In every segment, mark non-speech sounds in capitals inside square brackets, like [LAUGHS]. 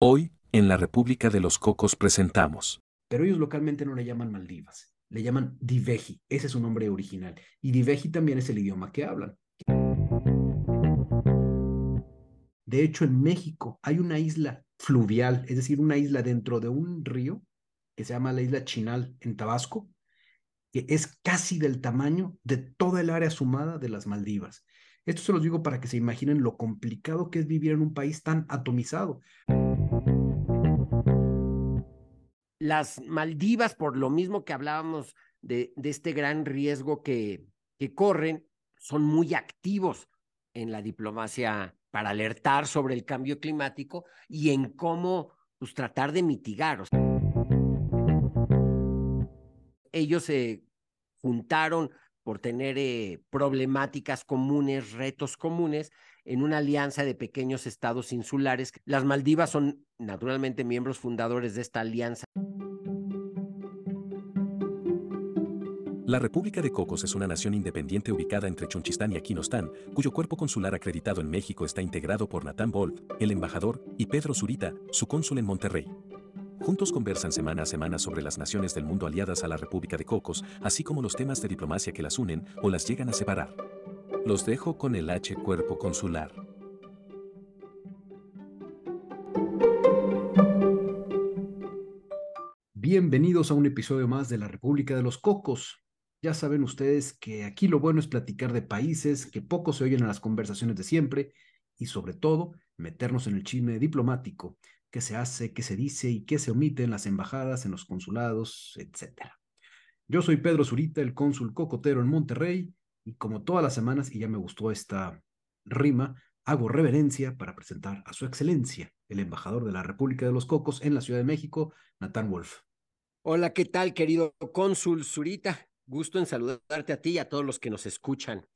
Hoy, en la República de los Cocos presentamos. Pero ellos localmente no le llaman Maldivas, le llaman Diveji, ese es su nombre original. Y Diveji también es el idioma que hablan. De hecho, en México hay una isla fluvial, es decir, una isla dentro de un río que se llama la isla Chinal en Tabasco, que es casi del tamaño de toda el área sumada de las Maldivas. Esto se los digo para que se imaginen lo complicado que es vivir en un país tan atomizado. Las Maldivas, por lo mismo que hablábamos de, este gran riesgo que, que corren, son muy activos en la diplomacia para alertar sobre el cambio climático y en cómo pues, tratar de mitigar. ellos se juntaron por tener eh, problemáticas comunes, retos comunes, en una alianza de pequeños estados insulares. Las Maldivas son naturalmente miembros fundadores de esta alianza. La República de Cocos es una nación independiente ubicada entre Chonchistán y Aquinostán, cuyo cuerpo consular acreditado en México está integrado por Natán Bolt, el embajador, y Pedro Zurita, su cónsul en Monterrey. Juntos conversan semana a semana sobre las naciones del mundo aliadas a la República de Cocos, así como los temas de diplomacia que las unen o las llegan a separar. Los dejo con el H Cuerpo Consular. Bienvenidos a un episodio más de la República de los Cocos. Ya saben ustedes que aquí lo bueno es platicar de países que poco se oyen en las conversaciones de siempre y sobre todo meternos en el chisme diplomático qué se hace, qué se dice y qué se omite en las embajadas, en los consulados, etc. Yo soy Pedro Zurita, el cónsul cocotero en Monterrey, y como todas las semanas, y ya me gustó esta rima, hago reverencia para presentar a su excelencia, el embajador de la República de los Cocos en la Ciudad de México, Natán Wolf. Hola, ¿qué tal, querido cónsul Zurita? Gusto en saludarte a ti y a todos los que nos escuchan.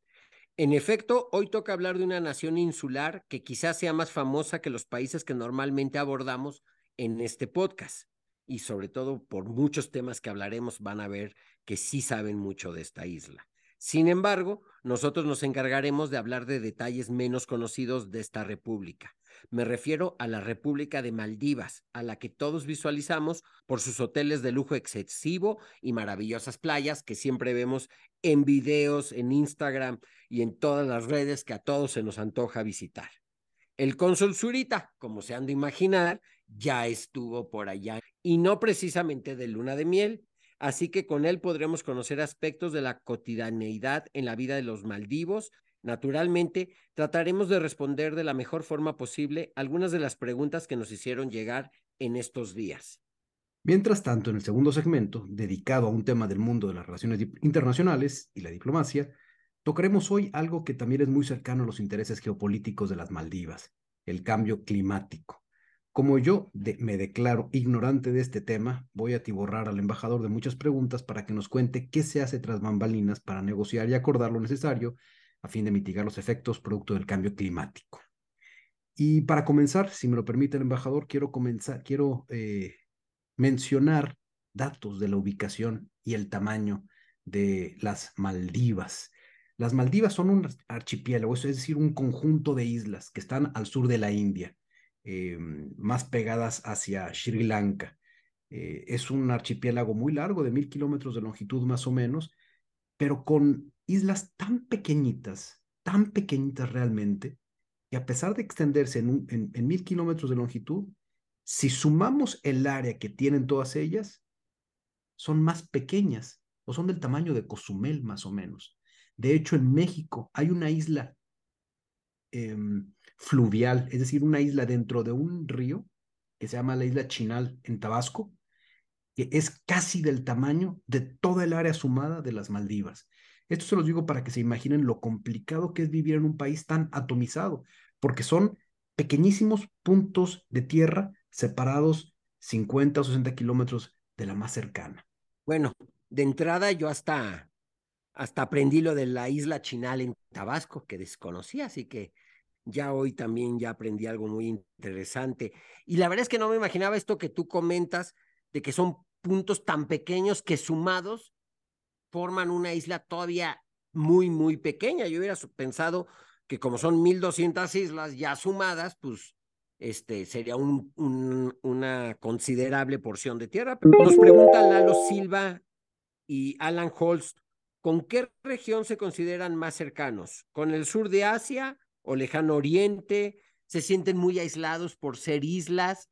En efecto, hoy toca hablar de una nación insular que quizás sea más famosa que los países que normalmente abordamos en este podcast. Y sobre todo por muchos temas que hablaremos van a ver que sí saben mucho de esta isla. Sin embargo, nosotros nos encargaremos de hablar de detalles menos conocidos de esta república. Me refiero a la República de Maldivas, a la que todos visualizamos por sus hoteles de lujo excesivo y maravillosas playas que siempre vemos en videos, en Instagram y en todas las redes que a todos se nos antoja visitar. El cónsul Zurita, como se han de imaginar, ya estuvo por allá y no precisamente de luna de miel, así que con él podremos conocer aspectos de la cotidianeidad en la vida de los maldivos, Naturalmente, trataremos de responder de la mejor forma posible algunas de las preguntas que nos hicieron llegar en estos días. Mientras tanto, en el segundo segmento, dedicado a un tema del mundo de las relaciones internacionales y la diplomacia, tocaremos hoy algo que también es muy cercano a los intereses geopolíticos de las Maldivas, el cambio climático. Como yo me declaro ignorante de este tema, voy a tiborrar al embajador de muchas preguntas para que nos cuente qué se hace tras bambalinas para negociar y acordar lo necesario a fin de mitigar los efectos producto del cambio climático. Y para comenzar, si me lo permite el embajador, quiero comenzar, quiero eh, mencionar datos de la ubicación y el tamaño de las Maldivas. Las Maldivas son un archipiélago, es decir, un conjunto de islas que están al sur de la India, eh, más pegadas hacia Sri Lanka. Eh, es un archipiélago muy largo, de mil kilómetros de longitud más o menos, pero con islas tan pequeñitas, tan pequeñitas realmente, que a pesar de extenderse en, mil kilómetros de longitud, si sumamos el área que tienen todas ellas, son más pequeñas o son del tamaño de Cozumel más o menos. De hecho, en México hay una isla em, fluvial, es decir, una isla dentro de un río que se llama la isla Chinal en Tabasco, que es casi del tamaño de toda el área sumada de las Maldivas. Esto se los digo para que se imaginen lo complicado que es vivir en un país tan atomizado, porque son pequeñísimos puntos de tierra separados 50 o 60 kilómetros de la más cercana. Bueno, de entrada yo hasta, hasta aprendí lo de la isla Chinal en Tabasco, que desconocía, así que ya hoy también ya aprendí algo muy interesante. Y la verdad es que no me imaginaba esto que tú comentas, de que son puntos tan pequeños que sumados forman una isla todavía muy, muy pequeña. Yo hubiera pensado que como son 1.200 islas ya sumadas, pues este, sería un, una considerable porción de tierra. Nos pregunta Lalo Silva y Alan Holst, ¿con qué región se consideran más cercanos? ¿Con el sur de Asia o lejano oriente? ¿Se sienten muy aislados por ser islas?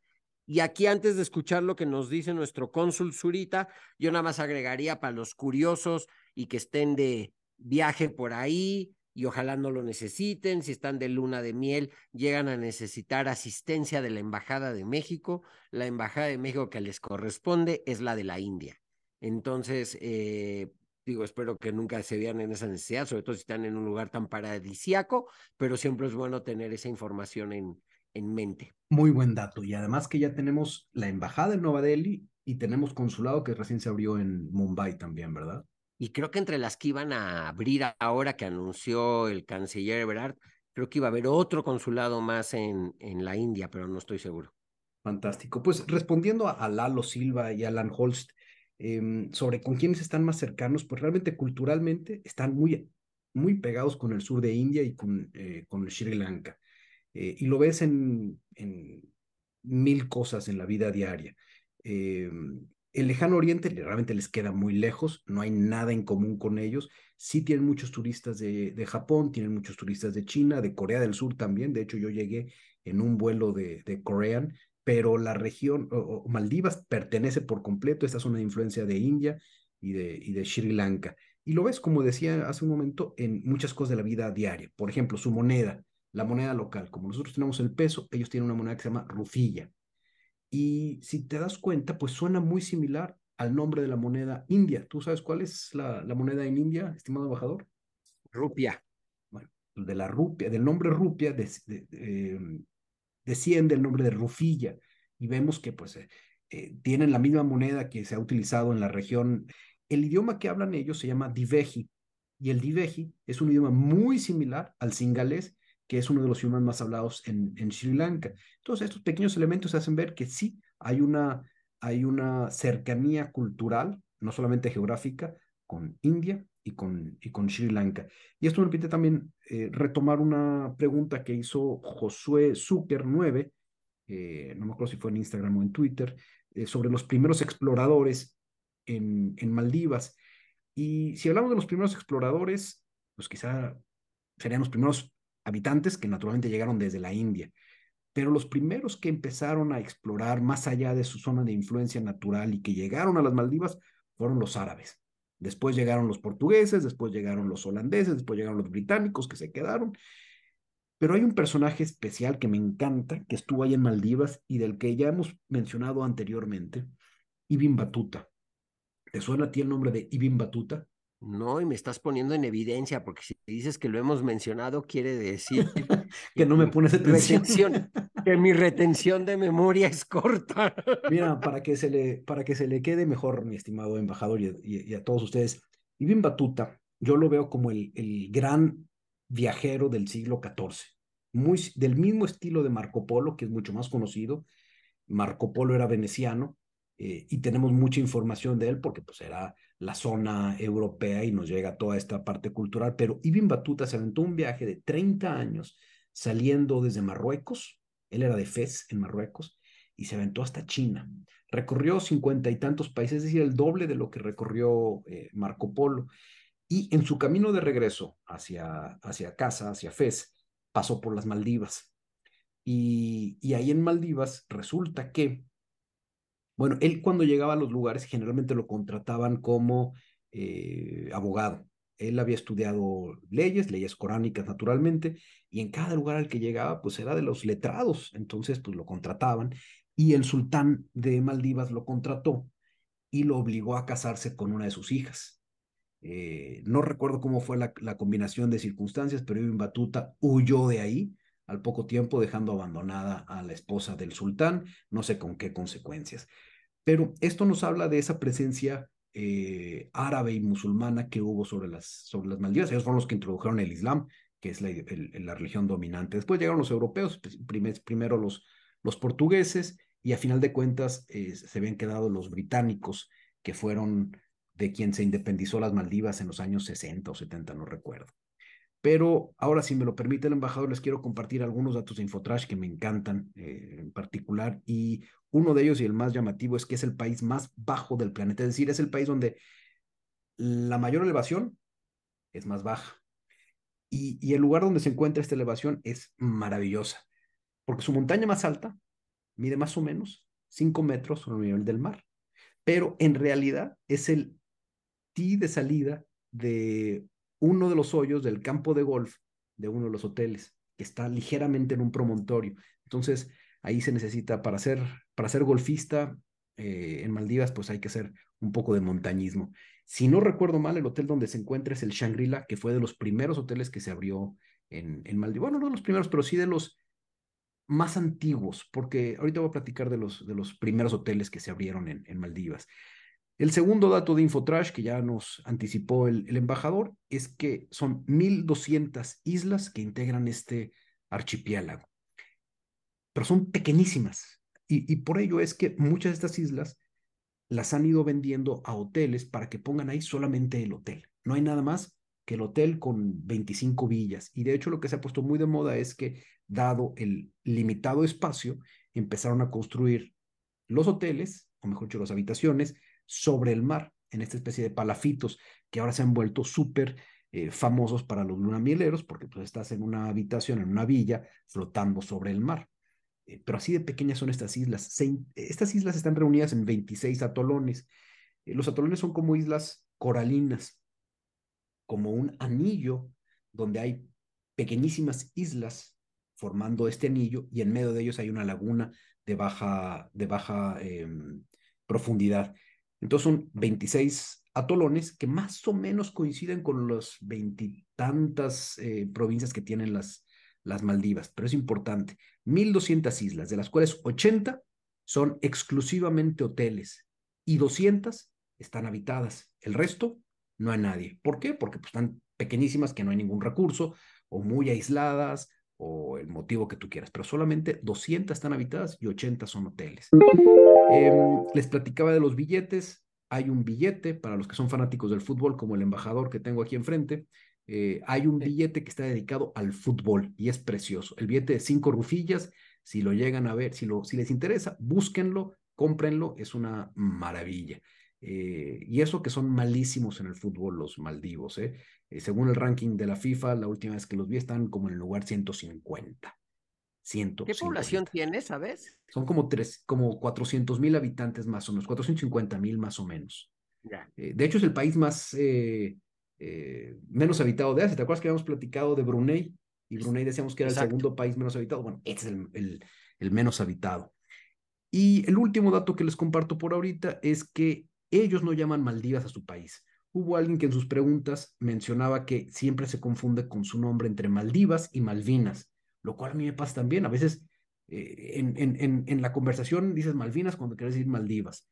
Y aquí, antes de escuchar lo que nos dice nuestro cónsul Zurita, yo nada más agregaría para los curiosos y que estén de viaje por ahí, y ojalá no lo necesiten. Si están de luna de miel, llegan a necesitar asistencia de la Embajada de México. La Embajada de México que les corresponde es la de la India. Entonces, eh, digo, espero que nunca se vean en esa necesidad, sobre todo si están en un lugar tan paradisiaco, pero siempre es bueno tener esa información en, en mente. Muy buen dato. Y además que ya tenemos la Embajada en Nueva Delhi y tenemos consulado que recién se abrió en Mumbai también, ¿verdad? Y creo que entre las que iban a abrir ahora que anunció el canciller Ebrard, creo que iba a haber otro consulado más en, en la India, pero no estoy seguro. Fantástico. Pues respondiendo a, Lalo Silva y Alan Holst em, sobre con quiénes están más cercanos, pues realmente culturalmente están muy, muy pegados con el sur de India y con, eh, con Sri Lanka. Eh, y lo ves en, en, mil cosas en la vida diaria. Em, el lejano oriente realmente les queda muy lejos, no hay nada en común con ellos. Sí tienen muchos turistas de, de Japón, tienen muchos turistas de China, de Corea del Sur también. De hecho, yo llegué en un vuelo de, de Korean, pero la región, o, Maldivas, pertenece por completo, esta zona de influencia de India y de, y de Sri Lanka. Y lo ves, como decía hace un momento, en muchas cosas de la vida diaria. Por ejemplo, su moneda, la moneda local. Como nosotros tenemos el peso, ellos tienen una moneda que se llama rufilla. Y si te das cuenta, pues suena muy similar al nombre de la moneda india. ¿Tú sabes cuál es la, la moneda en India, estimado embajador? Rupia. Bueno, de la rupia, del nombre rupia de, em, desciende el nombre de rufilla. Y vemos que pues eh, eh, tienen la misma moneda que se ha utilizado en la región. El idioma que hablan ellos se llama Diveji. Y el Diveji es un idioma muy similar al singalés que es uno de los idiomas más hablados en, Sri Lanka. Entonces, estos pequeños elementos hacen ver que sí hay una, hay una cercanía cultural, no solamente geográfica, con India y con, y con Sri Lanka. Y esto me permite también eh, retomar una pregunta que hizo Josué Zucker 9, eh, no me acuerdo si fue en Instagram o en Twitter, eh, sobre los primeros exploradores en, en Maldivas. Y si hablamos de los primeros exploradores, pues quizá serían los primeros habitantes que naturalmente llegaron desde la India. Pero los primeros que empezaron a explorar más allá de su zona de influencia natural y que llegaron a las Maldivas fueron los árabes. Después llegaron los portugueses, después llegaron los holandeses, después llegaron los británicos que se quedaron. Pero hay un personaje especial que me encanta, que estuvo ahí en Maldivas y del que ya hemos mencionado anteriormente, Ibn Batuta. ¿Te suena a ti el nombre de Ibn Batuta? No, y me estás poniendo en evidencia, porque si dices que lo hemos mencionado, quiere decir [LAUGHS] que no me pones [LAUGHS] atención. Que mi retención de memoria es corta. Mira, para que se le, para que se le quede mejor, mi estimado embajador, y, a todos ustedes, Ibn Batuta, yo lo veo como el, el gran viajero del siglo XIV, muy, del mismo estilo de Marco Polo, que es mucho más conocido. Marco Polo era veneciano, eh, y tenemos mucha información de él porque pues era la zona europea y nos llega toda esta parte cultural, pero Ibn Batuta se aventó un viaje de 30 años saliendo desde Marruecos, él era de Fez en Marruecos, y se aventó hasta China. Recorrió cincuenta y tantos países, es decir, el doble de lo que recorrió eh, Marco Polo. Y en su camino de regreso hacia, hacia casa, hacia Fez, pasó por las Maldivas. Y, ahí en Maldivas resulta que bueno, él cuando llegaba a los lugares generalmente lo contrataban como eh, abogado. Él había estudiado leyes, leyes coránicas naturalmente, y en cada lugar al que llegaba, pues era de los letrados, entonces pues lo contrataban, y el sultán de Maldivas lo contrató y lo obligó a casarse con una de sus hijas. Eh, no recuerdo cómo fue la, la, combinación de circunstancias, pero Ibn Batuta huyó de ahí al poco tiempo, dejando abandonada a la esposa del sultán, no sé con qué consecuencias. Pero esto nos habla de esa presencia eh, árabe y musulmana que hubo sobre las, sobre las Maldivas. Ellos fueron los que introdujeron el Islam, que es la, la religión dominante. Después llegaron los europeos, pues, primero los, los portugueses, y a final de cuentas eh, se habían quedado los británicos, que fueron de quien se independizó las Maldivas en los años 60 o 70, no recuerdo. Pero ahora, si me lo permite el embajador, les quiero compartir algunos datos de Infotrash que me encantan eh, en particular. Y uno de ellos y el más llamativo es que es el país más bajo del planeta. Es decir, es el país donde la mayor elevación es más baja. Y, y el lugar donde se encuentra esta elevación es maravillosa, porque su montaña más alta mide más o menos 5 metros sobre el nivel del mar. Pero en realidad es el tee de salida de uno de los hoyos del campo de golf de uno de los hoteles, que está ligeramente en un promontorio. Entonces, ahí se necesita para ser, para ser golfista eh, en Maldivas, pues hay que hacer un poco de montañismo. Si no recuerdo mal, el hotel donde se encuentra es el Shangri-La, que fue de los primeros hoteles que se abrió en, en Maldivas. Bueno, no de los primeros, pero sí de los más antiguos, porque ahorita voy a platicar de los, de los primeros hoteles que se abrieron en, en Maldivas. El segundo dato de Infotrash, que ya nos anticipó el, embajador, es que son 1.200 islas que integran este archipiélago, pero son pequeñísimas. Y, y por ello es que muchas de estas islas las han ido vendiendo a hoteles para que pongan ahí solamente el hotel. No hay nada más que el hotel con 25 villas. Y de hecho lo que se ha puesto muy de moda es que, dado el limitado espacio, empezaron a construir los hoteles, o mejor dicho, las habitaciones, sobre el mar, en esta especie de palafitos que ahora se han vuelto súper eh, famosos para los lunamieleros, porque pues estás en una habitación, en una villa, flotando sobre el mar. Eh, pero así de pequeñas son estas islas. Estas islas están reunidas en 26 atolones. Eh, los atolones son como islas coralinas, como un anillo donde hay pequeñísimas islas formando este anillo y en medio de ellos hay una laguna de baja, de baja eh, profundidad. Entonces son 26 atolones que más o menos coinciden con las veintitantas eh, provincias que tienen las, las Maldivas, pero es importante, 1.200 islas, de las cuales 80 son exclusivamente hoteles y 200 están habitadas. El resto no hay nadie. ¿Por qué? Porque pues, están pequeñísimas, que no hay ningún recurso, o muy aisladas, o el motivo que tú quieras, pero solamente 200 están habitadas y 80 son hoteles. Eh, les platicaba de los billetes. Hay un billete para los que son fanáticos del fútbol, como el embajador que tengo aquí enfrente. Eh, hay un billete que está dedicado al fútbol y es precioso. El billete de cinco rufillas, si lo llegan a ver, si, lo, si les interesa, búsquenlo, cómprenlo, es una maravilla. Eh, y eso que son malísimos en el fútbol los Maldivos. ¿eh? Eh, según el ranking de la FIFA, la última vez que los vi están como en el lugar 150. 150. ¿Qué población tiene, sabes? Son como, tres, como 400 mil habitantes más o menos, 450 mil más o menos. de hecho, es el país más menos habitado de Asia. ¿Te acuerdas que habíamos platicado de Brunei? Y Brunei decíamos que era el segundo país menos habitado. Bueno, este es el, el, el menos habitado. Y el último dato que les comparto por ahorita es que ellos no llaman Maldivas a su país. Hubo alguien que en sus preguntas mencionaba que siempre se confunde con su nombre entre Maldivas y Malvinas, lo cual a mí me pasa también. A veces eh, en, en, en, la conversación dices Malvinas cuando quieres decir Maldivas.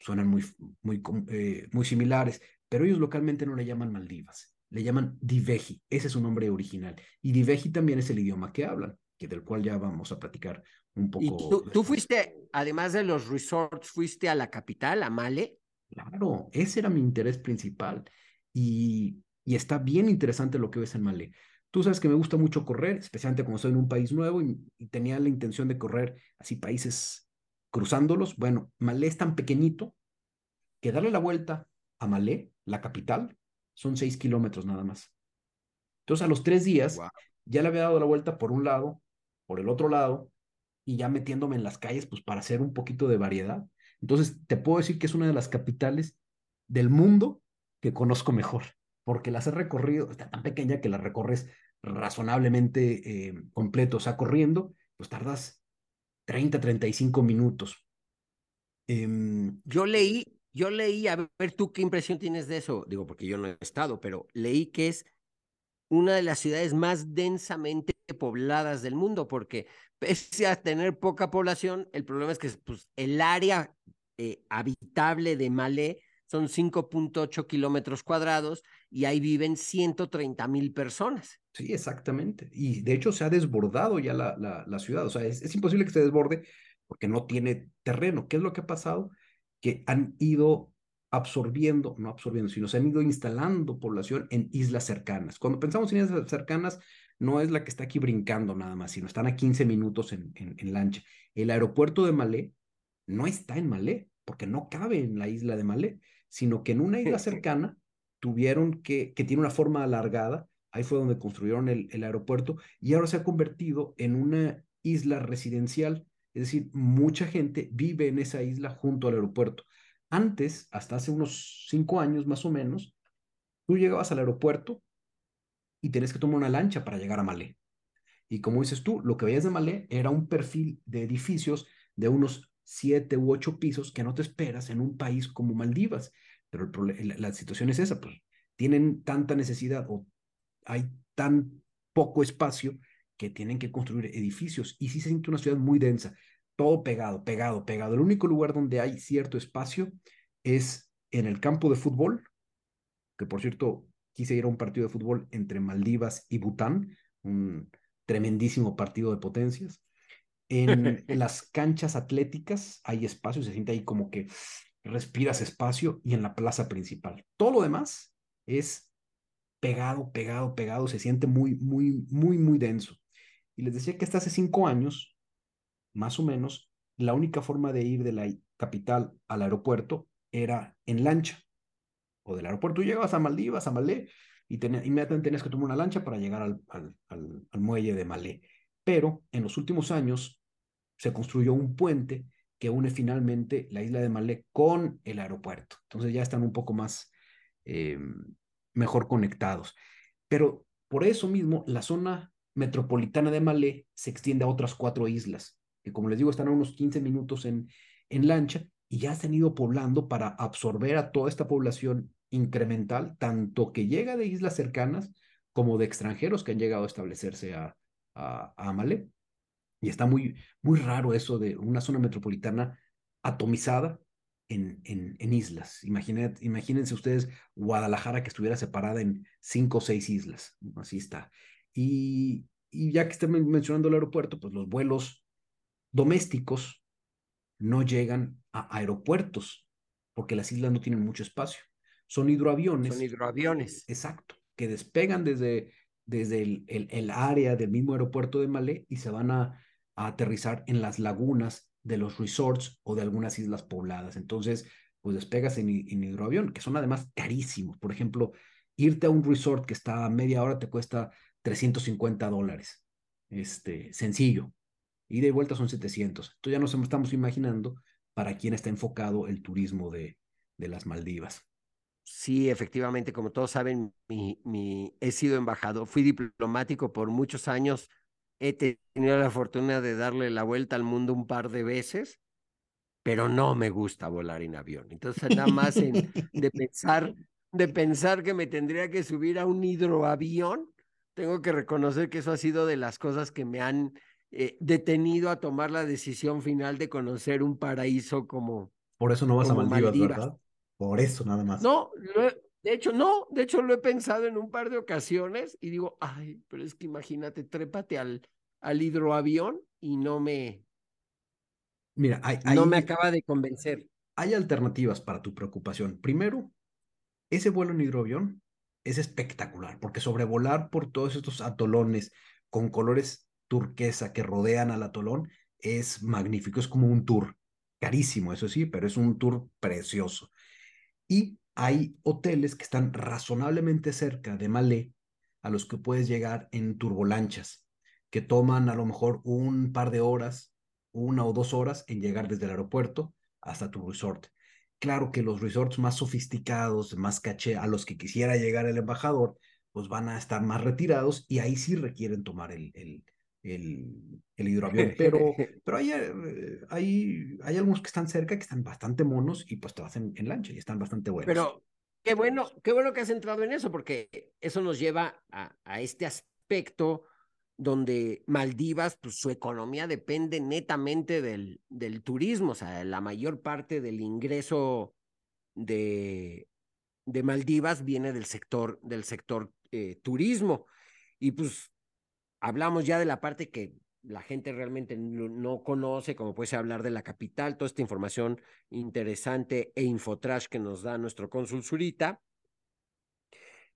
Suenan muy, muy, eh, muy similares, pero ellos localmente no le llaman Maldivas, le llaman Diveji, ese es su nombre original. Y Diveji también es el idioma que hablan, que del cual ya vamos a platicar un poco. ¿Y tú, tú fuiste, además de los resorts, fuiste a la capital, a Male? Claro, ese era mi interés principal y, y está bien interesante lo que ves en Malé. Tú sabes que me gusta mucho correr, especialmente cuando estoy en un país nuevo y, tenía la intención de correr así países cruzándolos. Bueno, Malé es tan pequeñito que darle la vuelta a Malé, la capital, son seis kilómetros nada más. Entonces a los tres días ya le había dado la vuelta por un lado, por el otro lado y ya metiéndome en las calles pues para hacer un poquito de variedad. Entonces, te puedo decir que es una de las capitales del mundo que conozco mejor, porque las he recorrido, está tan pequeña que la recorres razonablemente eh, completo, o sea, corriendo, pues tardas 30, 35 minutos. Em, yo leí, yo leí, a ver tú qué impresión tienes de eso, digo, porque yo no he estado, pero leí que es una de las ciudades más densamente pobladas del mundo, porque pese a tener poca población, el problema es que pues, el área eh, habitable de Malé son 5.8 kilómetros cuadrados y ahí viven 130 mil personas. Sí, exactamente. Y de hecho se ha desbordado ya la, ciudad. O sea, es, imposible que se desborde porque no tiene terreno. ¿Qué es lo que ha pasado? Que han ido absorbiendo, no absorbiendo, sino se han ido instalando población en islas cercanas. Cuando pensamos en islas cercanas, no es la que está aquí brincando nada más, sino están a 15 minutos en, en, lancha. El aeropuerto de Malé no está en Malé, porque no cabe en la isla de Malé, sino que en una isla [LAUGHS] cercana tuvieron que, que tiene una forma alargada, ahí fue donde construyeron el, el aeropuerto, y ahora se ha convertido en una isla residencial, es decir, mucha gente vive en esa isla junto al aeropuerto. Antes, hasta hace unos cinco años más o menos, tú llegabas al aeropuerto y tenías que tomar una lancha para llegar a Malé. Y como dices tú, lo que veías de Malé era un perfil de edificios de unos siete u ocho pisos que no te esperas en un país como Maldivas. Pero el la, situación es esa, pues tienen tanta necesidad o hay tan poco espacio que tienen que construir edificios y sí se siente una ciudad muy densa todo pegado, pegado, pegado. El único lugar donde hay cierto espacio es en el campo de fútbol, que por cierto quise ir a un partido de fútbol entre Maldivas y Bután, un tremendísimo partido de potencias. En [LAUGHS] las canchas atléticas hay espacio, se siente ahí como que respiras espacio y en la plaza principal. Todo lo demás es pegado, pegado, pegado, se siente muy, muy, muy, muy denso. Y les decía que hasta hace cinco años más o menos, la única forma de ir de la capital al aeropuerto era en lancha. O del aeropuerto tú llegabas a Maldivas, a Malé, y inmediatamente tenías que tomar una lancha para llegar al, muelle de Malé. Pero en los últimos años se construyó un puente que une finalmente la isla de Malé con el aeropuerto. Entonces ya están un poco más eh, mejor conectados. Pero por eso mismo la zona metropolitana de Malé se extiende a otras cuatro islas que como les digo están a unos 15 minutos en, en lancha y ya se han ido poblando para absorber a toda esta población incremental, tanto que llega de islas cercanas como de extranjeros que han llegado a establecerse a, a, a Malé. Y está muy, muy raro eso de una zona metropolitana atomizada en, en, en islas. imagínense ustedes Guadalajara que estuviera separada en cinco o seis islas. Así está. Y, y ya que estén mencionando el aeropuerto, pues los vuelos domésticos no llegan a aeropuertos porque las islas no tienen mucho espacio. Son hidroaviones. Son hidroaviones. Exacto, que despegan desde, desde el, el, área del mismo aeropuerto de Malé y se van a, aterrizar en las lagunas de los resorts o de algunas islas pobladas. Entonces, pues despegas en, en hidroavión, que son además carísimos. Por ejemplo, irte a un resort que está a media hora te cuesta 350 dólares. Este, sencillo, y de vuelta son 700. Entonces ya nos estamos imaginando para quién está enfocado el turismo de, de las Maldivas. Sí, efectivamente, como todos saben, mi, mi, he sido embajador, fui diplomático por muchos años, he tenido la fortuna de darle la vuelta al mundo un par de veces, pero no me gusta volar en avión. Entonces, nada más de pensar, de pensar que me tendría que subir a un hidroavión, tengo que reconocer que eso ha sido de las cosas que me han eh, detenido a tomar la decisión final de conocer un paraíso como. Por eso no vas a Maldivas, ¿verdad? Por eso nada más. No, de hecho, no, de hecho lo he pensado en un par de ocasiones y digo, ay, pero es que imagínate, trépate al, al hidroavión y no me. Mira, no me acaba de convencer. Hay alternativas para tu preocupación. Primero, ese vuelo en hidroavión es espectacular porque sobrevolar por todos estos atolones con colores turquesa que rodean al atolón es magnífico, es como un tour, carísimo, eso sí, pero es un tour precioso. Y hay hoteles que están razonablemente cerca de Malé, a los que puedes llegar en turbolanchas, que toman a lo mejor un par de horas, una o dos horas en llegar desde el aeropuerto hasta tu resort. Claro que los resorts más sofisticados, más caché, a los que quisiera llegar el embajador, pues van a estar más retirados y ahí sí requieren tomar el, el, el, el hidroavión, pero, [LAUGHS] pero hay, eh, hay, hay algunos que están cerca que están bastante monos y pues te vas en, lancha y están bastante buenos. Pero qué bueno, qué bueno que has entrado en eso, porque eso nos lleva a, a este aspecto donde Maldivas, pues su economía depende netamente del, del turismo, o sea, la mayor parte del ingreso de, de Maldivas viene del sector, del sector eh, turismo. Y pues hablamos ya de la parte que la gente realmente no, conoce, como puede hablar de la capital, toda esta información interesante e infotrash que nos da nuestro cónsul Zurita.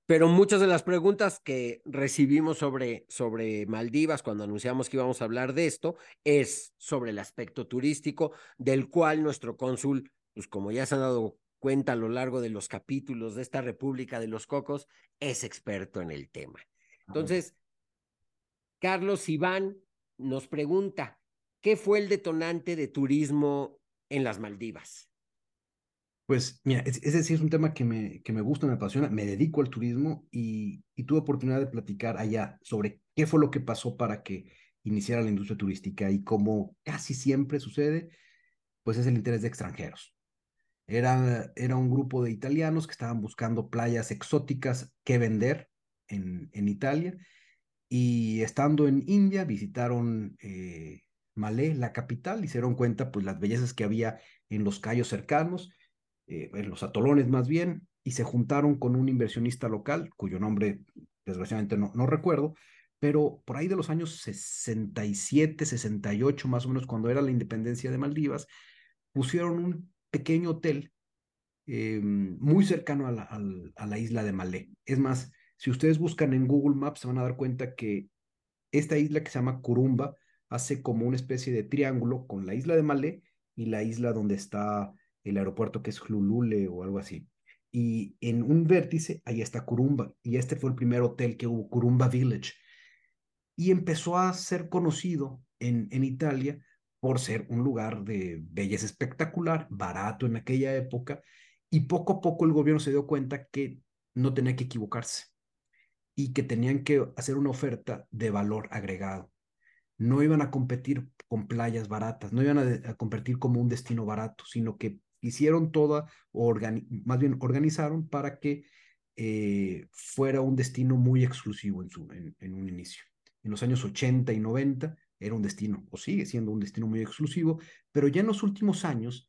Pero muchas de las preguntas que recibimos sobre, sobre Maldivas cuando anunciamos que íbamos a hablar de esto es sobre el aspecto turístico, del cual nuestro cónsul, pues como ya se han dado cuenta a lo largo de los capítulos de esta República de los Cocos, es experto en el tema. Entonces, Carlos Iván nos pregunta, ¿qué fue el detonante de turismo en las Maldivas? Pues mira, ese sí es un tema que me, que me gusta, me apasiona, me dedico al turismo y, y tuve oportunidad de platicar allá sobre qué fue lo que pasó para que iniciara la industria turística y como casi siempre sucede, pues es el interés de extranjeros. Era, era un grupo de italianos que estaban buscando playas exóticas que vender en, en Italia y estando en India visitaron eh, Malé, la capital, y se dieron cuenta pues las bellezas que había en los callos cercanos, eh, en los atolones más bien, y se juntaron con un inversionista local, cuyo nombre desgraciadamente no, no recuerdo, pero por ahí de los años 67, 68 más o menos, cuando era la independencia de Maldivas, pusieron un pequeño hotel eh, muy cercano a la, a la, isla de Malé. Es más, si ustedes buscan en Google Maps, se van a dar cuenta que esta isla que se llama Curumba hace como una especie de triángulo con la isla de Malé y la isla donde está el aeropuerto que es Hulule o algo así. Y en un vértice, ahí está Curumba. Y este fue el primer hotel que hubo, Curumba Village. Y empezó a ser conocido en, en Italia por ser un lugar de belleza espectacular, barato en aquella época. Y poco a poco el gobierno se dio cuenta que no tenía que equivocarse y que tenían que hacer una oferta de valor agregado. No iban a competir con playas baratas, no iban a, competir como un destino barato, sino que hicieron toda, más bien organizaron para que eh, fuera un destino muy exclusivo en, su, en, un inicio. En los años 80 y 90 era un destino, o sigue siendo un destino muy exclusivo, pero ya en los últimos años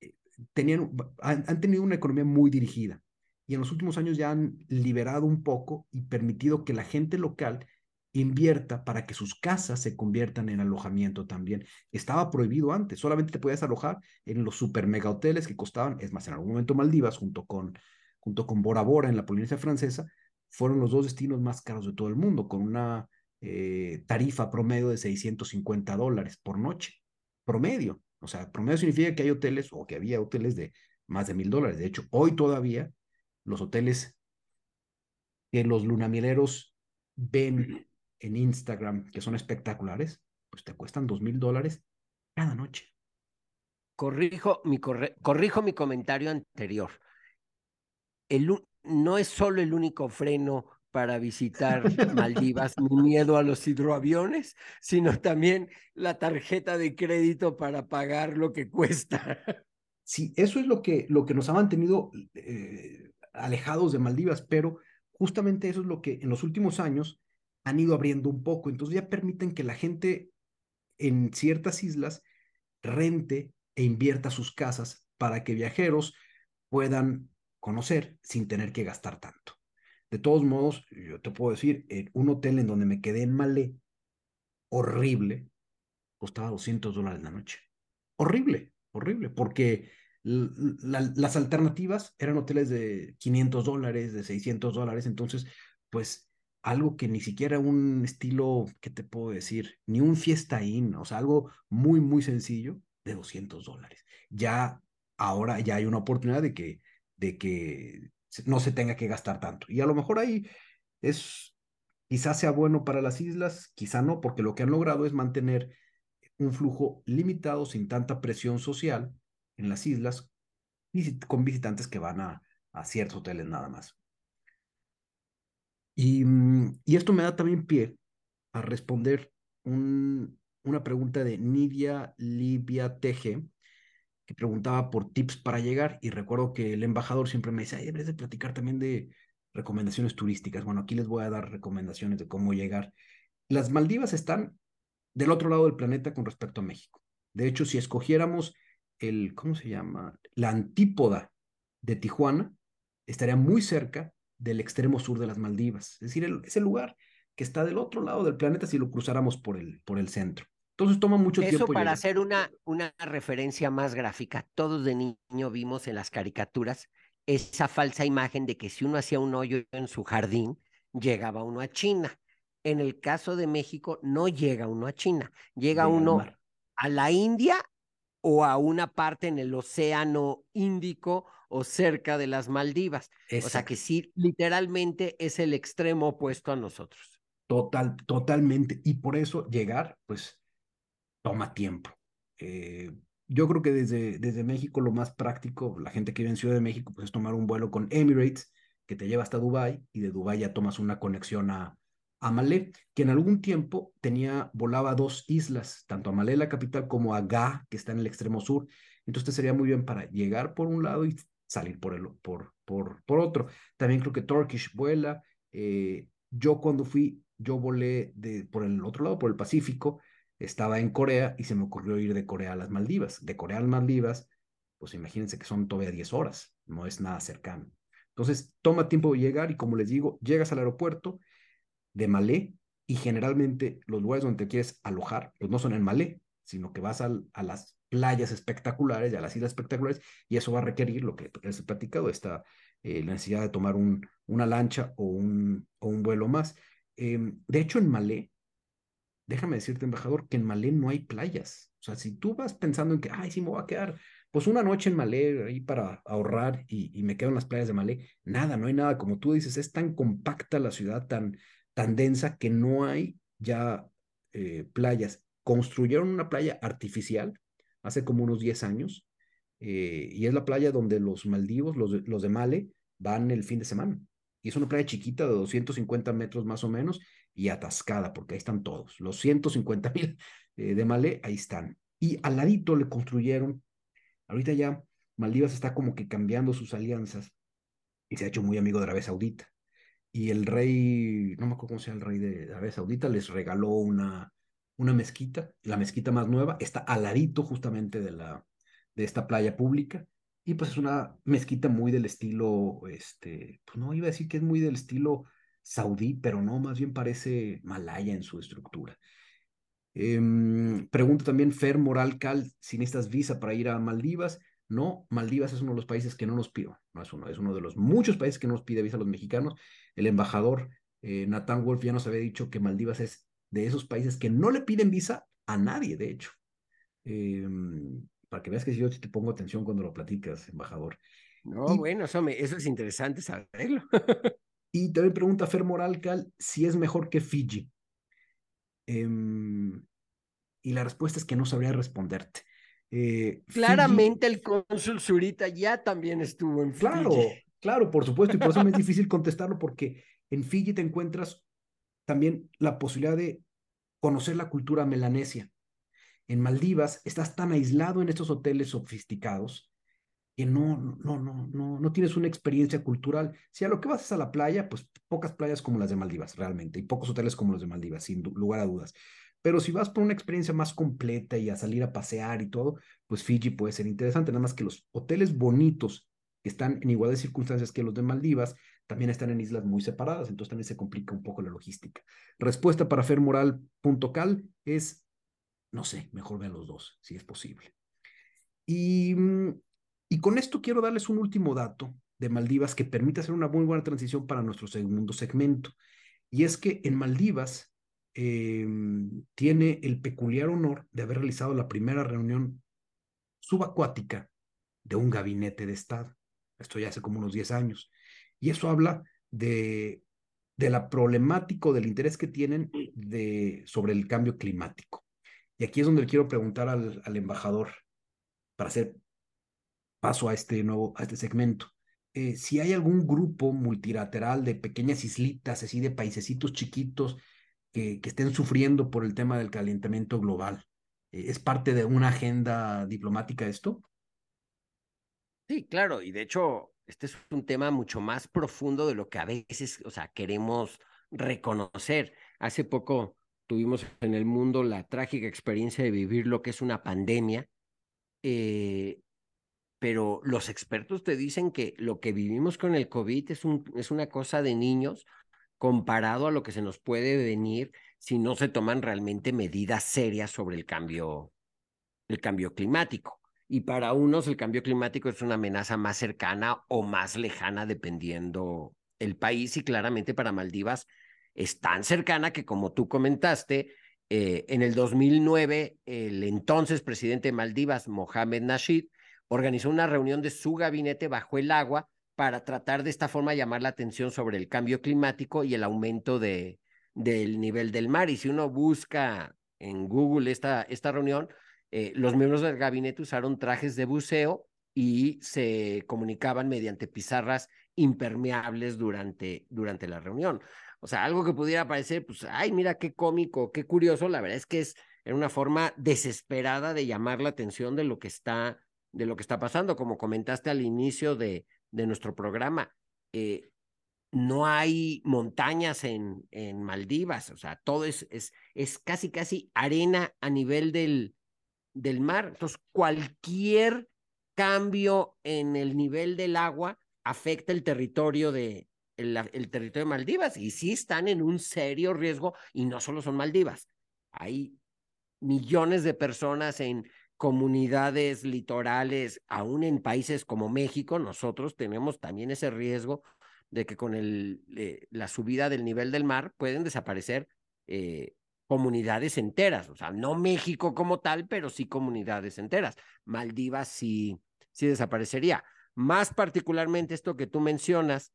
eh, tenían, han, tenido una economía muy dirigida y en los últimos años ya han liberado un poco y permitido que la gente local invierta para que sus casas se conviertan en alojamiento también. Estaba prohibido antes, solamente te podías alojar en los super mega hoteles que costaban, es más, en algún momento Maldivas junto con, junto con Bora Bora en la Polinesia Francesa, fueron los dos destinos más caros de todo el mundo, con una eh, tarifa promedio de 650 dólares por noche, promedio. O sea, promedio significa que hay hoteles o que había hoteles de más de mil dólares. De hecho, hoy todavía los hoteles que los lunamileros ven en Instagram, que son espectaculares, pues te cuestan dos mil dólares cada noche. Corrijo mi, corrijo mi comentario anterior. El, no es solo el único freno para visitar [LAUGHS] Maldivas, mi miedo a los hidroaviones, sino también la tarjeta de crédito para pagar lo que cuesta. Sí, eso es lo que, lo que nos ha mantenido eh, alejados de Maldivas, pero justamente eso es lo que en los últimos años han ido abriendo un poco. Entonces ya permiten que la gente en ciertas islas rente e invierta sus casas para que viajeros puedan conocer sin tener que gastar tanto. De todos modos, yo te puedo decir, un hotel en donde me quedé en Malé, horrible, costaba 200 dólares la noche. Horrible, horrible, porque las alternativas eran hoteles de 500 dólares, de 600 dólares, entonces, pues algo que ni siquiera un estilo, ¿qué te puedo decir? Ni un fiesta in, o sea, algo muy, muy sencillo de 200 dólares. Ya ahora ya hay una oportunidad de que, de que no se tenga que gastar tanto. Y a lo mejor ahí es, quizás sea bueno para las islas, quizá no, porque lo que han logrado es mantener un flujo limitado sin tanta presión social en las islas con visitantes que van a, a ciertos hoteles nada más. Y, mm, y, esto me da también pie a responder un, una pregunta de Nidia Livia TG, que preguntaba por tips para llegar, y recuerdo que el embajador siempre me dice, debes de platicar también de recomendaciones turísticas. Bueno, aquí les voy a dar recomendaciones de cómo llegar. Las Maldivas están del otro lado del planeta con respecto a México. De hecho, si escogiéramos el, ¿cómo se llama? La antípoda de Tijuana estaría muy cerca del extremo sur de las Maldivas. Es decir, es el lugar que está del otro lado del planeta si lo cruzáramos por el, por el centro. Entonces toma mucho tiempo. Eso para hacer una, una referencia más gráfica, todos de niño vimos en las caricaturas esa falsa imagen de que si uno hacía un hoyo en su jardín, llegaba uno a China. En el caso de México, no llega uno a China, llega, uno a la India o a una parte en el Océano Índico o cerca de las Maldivas. O sea que sí, literalmente es el extremo opuesto a nosotros. Total, totalmente. Y por eso llegar, pues, toma tiempo. Eh, yo creo que desde, desde México lo más práctico, la gente que vive en Ciudad de México, pues es tomar un vuelo con Emirates, que te lleva hasta Dubái, y de Dubái ya tomas una conexión a, a Malé, que en algún tiempo tenía, volaba dos islas, tanto a Malé, la capital, como a Ga, que está en el extremo sur. Entonces sería muy bien para llegar por un lado y salir por, el, por, por, por otro. También creo que Turkish vuela. Eh, yo cuando fui, yo volé de, por el otro lado, por el Pacífico, estaba en Corea y se me ocurrió ir de Corea a las Maldivas. De Corea a las Maldivas, pues imagínense que son todavía 10 horas, no es nada cercano. Entonces, toma tiempo llegar y como les digo, llegas al aeropuerto de Malé y generalmente los lugares donde te quieres alojar, pues no son en Malé, sino que vas a las playas espectaculares y a las islas espectaculares y eso va a requerir lo que les he platicado, esta eh, la necesidad de tomar un, una lancha o un, o un vuelo más. Em, de hecho, en Malé déjame decirte, embajador, que en Malé no hay playas. O sea, si tú vas pensando en que, ay, sí me voy a quedar, pues una noche en Malé ahí para ahorrar y, me quedo en las playas de Malé, nada, no hay nada. Como tú dices, es tan compacta la ciudad, tan, tan densa, que no hay ya eh, playas. Construyeron una playa artificial hace como unos 10 años eh, y es la playa donde los maldivos, los, de Male, van el fin de semana. Y es una playa chiquita de 250 metros más o menos y atascada, porque ahí están todos. Los 150 mil eh, de Malé, ahí están. Y al ladito le construyeron, ahorita ya Maldivas está como que cambiando sus alianzas y se ha hecho muy amigo de Arabia Saudita. Y el rey, no me acuerdo cómo sea el rey de Arabia Saudita, les regaló una, una mezquita, la mezquita más nueva, está al justamente de, la, de esta playa pública. Y pues es una mezquita muy del estilo, este, pues no iba a decir que es muy del estilo saudí, pero no, más bien parece malaya en su estructura. Eh, pregunta también Fer Moral Cal si necesitas visa para ir a Maldivas. No, Maldivas es uno de los países que no nos pide, no es uno, es uno de los muchos países que no nos pide visa a los mexicanos. El embajador eh, Nathan Wolf ya nos había dicho que Maldivas es de esos países que no le piden visa a nadie, de hecho. Eh, para que veas que yo te pongo atención cuando lo platicas, embajador. No, bueno, eso, eso es interesante saberlo. [LAUGHS] Y también pregunta Fer Moralcal si es mejor que Fiji. Em, y la respuesta es que no sabría responderte. Eh, Claramente el cónsul Zurita ya también estuvo en Fiji. Claro, claro, por supuesto, y por eso me es difícil contestarlo, porque en Fiji te encuentras también la posibilidad de conocer la cultura melanesia. En Maldivas estás tan aislado en estos hoteles sofisticados que no, no, no, no, no tienes una experiencia cultural. Si a lo que vas es a la playa, pues pocas playas como las de Maldivas, realmente, y pocos hoteles como los de Maldivas, sin lugar a dudas. Pero si vas por una experiencia más completa y a salir a pasear y todo, pues Fiji puede ser interesante. Nada más que los hoteles bonitos que están en igualdad de circunstancias que los de Maldivas, también están en islas muy separadas, entonces también se complica un poco la logística. Respuesta para fermoral.cal es, no sé, mejor vean los dos, si es posible. Y y con esto quiero darles un último dato de Maldivas que permite hacer una muy buena transición para nuestro segundo segmento. Y es que en Maldivas em, tiene el peculiar honor de haber realizado la primera reunión subacuática de un gabinete de Estado. Esto ya hace como unos 10 años. Y eso habla de, de la problemática, del interés que tienen de, sobre el cambio climático. Y aquí es donde le quiero preguntar al, al embajador, para hacer paso a este nuevo, a este segmento. Eh, si hay algún grupo multilateral de pequeñas islitas, así de paisecitos chiquitos que, que estén sufriendo por el tema del calentamiento global, eh, ¿es parte de una agenda diplomática esto? Sí, claro, y de hecho, este es un tema mucho más profundo de lo que a veces, o sea, queremos reconocer. Hace poco tuvimos en el mundo la trágica experiencia de vivir lo que es una pandemia. Eh, pero los expertos te dicen que lo que vivimos con el COVID es, un, es una cosa de niños comparado a lo que se nos puede venir si no se toman realmente medidas serias sobre el cambio, el cambio climático. Y para unos el cambio climático es una amenaza más cercana o más lejana dependiendo el país y claramente para Maldivas es tan cercana que como tú comentaste, eh, en el 2009 el entonces presidente de Maldivas, Mohamed Nasheed, organizó una reunión de su gabinete bajo el agua para tratar de esta forma llamar la atención sobre el cambio climático y el aumento de, del nivel del mar. Y si uno busca en Google esta, esta reunión, eh, los miembros del gabinete usaron trajes de buceo y se comunicaban mediante pizarras impermeables durante, durante la reunión. O sea, algo que pudiera parecer, pues, ay, mira qué cómico, qué curioso, la verdad es que es en una forma desesperada de llamar la atención de lo que está, de lo que está pasando, como comentaste al inicio de, de nuestro programa. Eh, no hay montañas en, en Maldivas, o sea, todo es, es, es casi, casi arena a nivel del, del mar. Entonces, cualquier cambio en el nivel del agua afecta el territorio de el, territorio de Maldivas y sí están en un serio riesgo y no solo son Maldivas. Hay millones de personas en comunidades litorales, aún en países como México, nosotros tenemos también ese riesgo de que con el, eh, la subida del nivel del mar pueden desaparecer eh, comunidades enteras, o sea, no México como tal, pero sí comunidades enteras. Maldivas sí, sí desaparecería. Más particularmente esto que tú mencionas,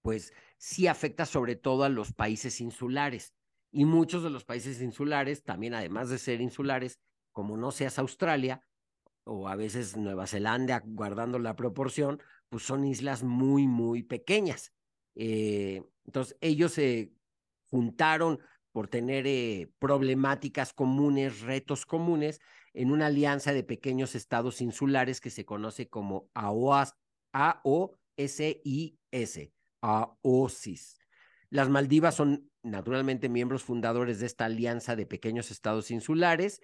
pues sí afecta sobre todo a los países insulares. Y muchos de los países insulares, también además de ser insulares, como no seas Australia o a veces Nueva Zelanda, guardando la proporción, pues son islas muy, muy pequeñas. Eh, entonces, ellos se juntaron por tener eh, problemáticas comunes, retos comunes, en una alianza de pequeños estados insulares que se conoce como AOSIS, AOSIS. Las Maldivas son naturalmente miembros fundadores de esta alianza de pequeños estados insulares,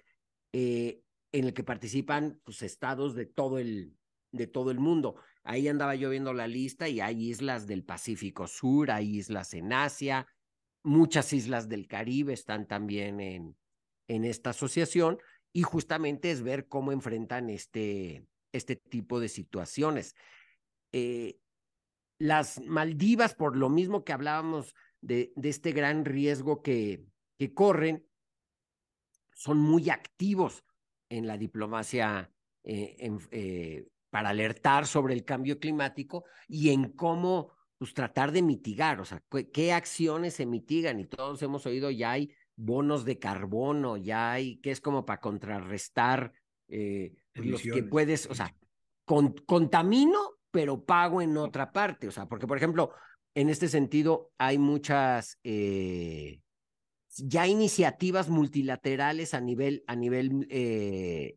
eh, en el que participan pues, estados de todo el, de todo el mundo. Ahí andaba yo viendo la lista y hay islas del Pacífico Sur, hay islas en Asia, muchas islas del Caribe están también en, en esta asociación y justamente es ver cómo enfrentan este, este tipo de situaciones. Eh, las Maldivas, por lo mismo que hablábamos de, de este gran riesgo que, que corren, son muy activos en la diplomacia eh, eh, para alertar sobre el cambio climático y en cómo pues, tratar de mitigar, o sea, qué, acciones se mitigan. Y todos hemos oído, ya hay bonos de carbono, ya hay, que es como para contrarrestar eh, pues, los que puedes, o sea, con, contamino, pero pago en otra parte. O sea, porque, por ejemplo, en este sentido hay muchas eh, ya iniciativas multilaterales a nivel, a nivel eh,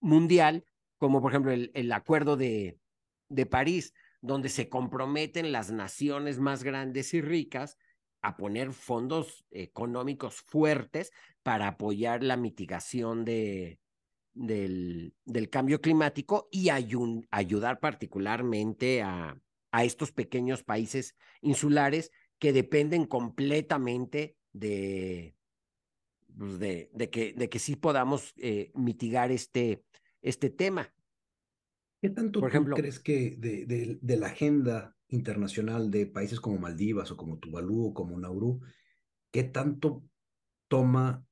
mundial como por ejemplo el, el acuerdo de, de París, donde se comprometen las naciones más grandes y ricas a poner fondos económicos fuertes para apoyar la mitigación de, del, cambio climático y ayudar particularmente a, a estos pequeños países insulares que dependen completamente de, pues de, que, de que sí podamos eh, mitigar este, este tema. ¿Qué tanto Por ejemplo, crees que de, de, de, la agenda internacional de países como Maldivas o como Tuvalu o como Nauru, qué tanto toma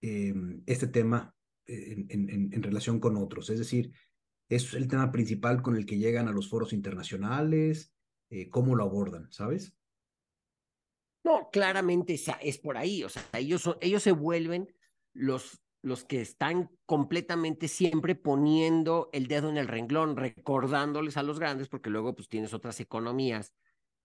eh, este tema en, en, en, relación con otros? Es decir, ¿es el tema principal con el que llegan a los foros internacionales? Eh, ¿Cómo lo abordan? ¿Sabes? No, claramente es por ahí. O sea, ellos, ellos se vuelven los los que están completamente siempre poniendo el dedo en el renglón, recordándoles a los grandes, porque luego pues tienes otras economías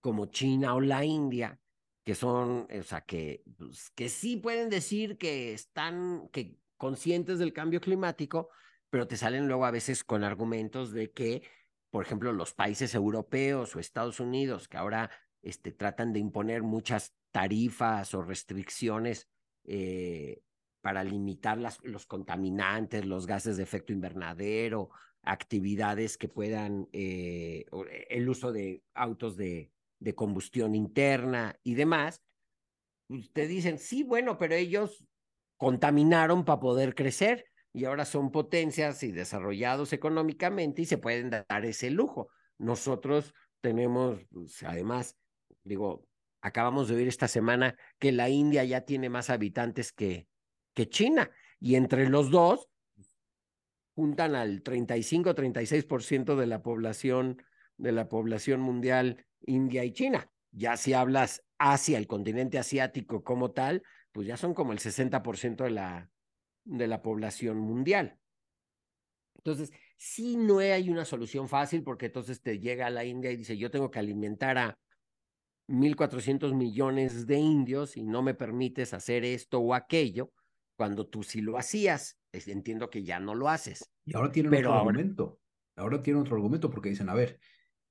como China o la India, que son, o sea, que, pues, que sí pueden decir que están que conscientes del cambio climático, pero te salen luego a veces con argumentos de que, por ejemplo, los países europeos o Estados Unidos, que ahora este, tratan de imponer muchas tarifas o restricciones eh, para limitar las, los contaminantes, los gases de efecto invernadero, actividades que puedan, eh, el uso de autos de, de combustión interna y demás, pues te dicen, sí, bueno, pero ellos contaminaron para poder crecer y ahora son potencias y desarrollados económicamente y se pueden dar ese lujo. Nosotros tenemos, pues, además, digo, acabamos de oír esta semana que la India ya tiene más habitantes que, China y entre los dos juntan al 35-36% de la población de la población mundial India y China. Ya si hablas Asia, el continente asiático como tal, pues ya son como el 60% de la, de la población mundial. Entonces, sí no hay una solución fácil porque entonces te llega a la India y dice, yo tengo que alimentar a 1.400 millones de indios y no me permites hacer esto o aquello, cuando tú sí lo hacías. Entiendo que ya no lo haces. Y ahora tienen otro argumento. Ahora tienen otro argumento porque dicen, a ver,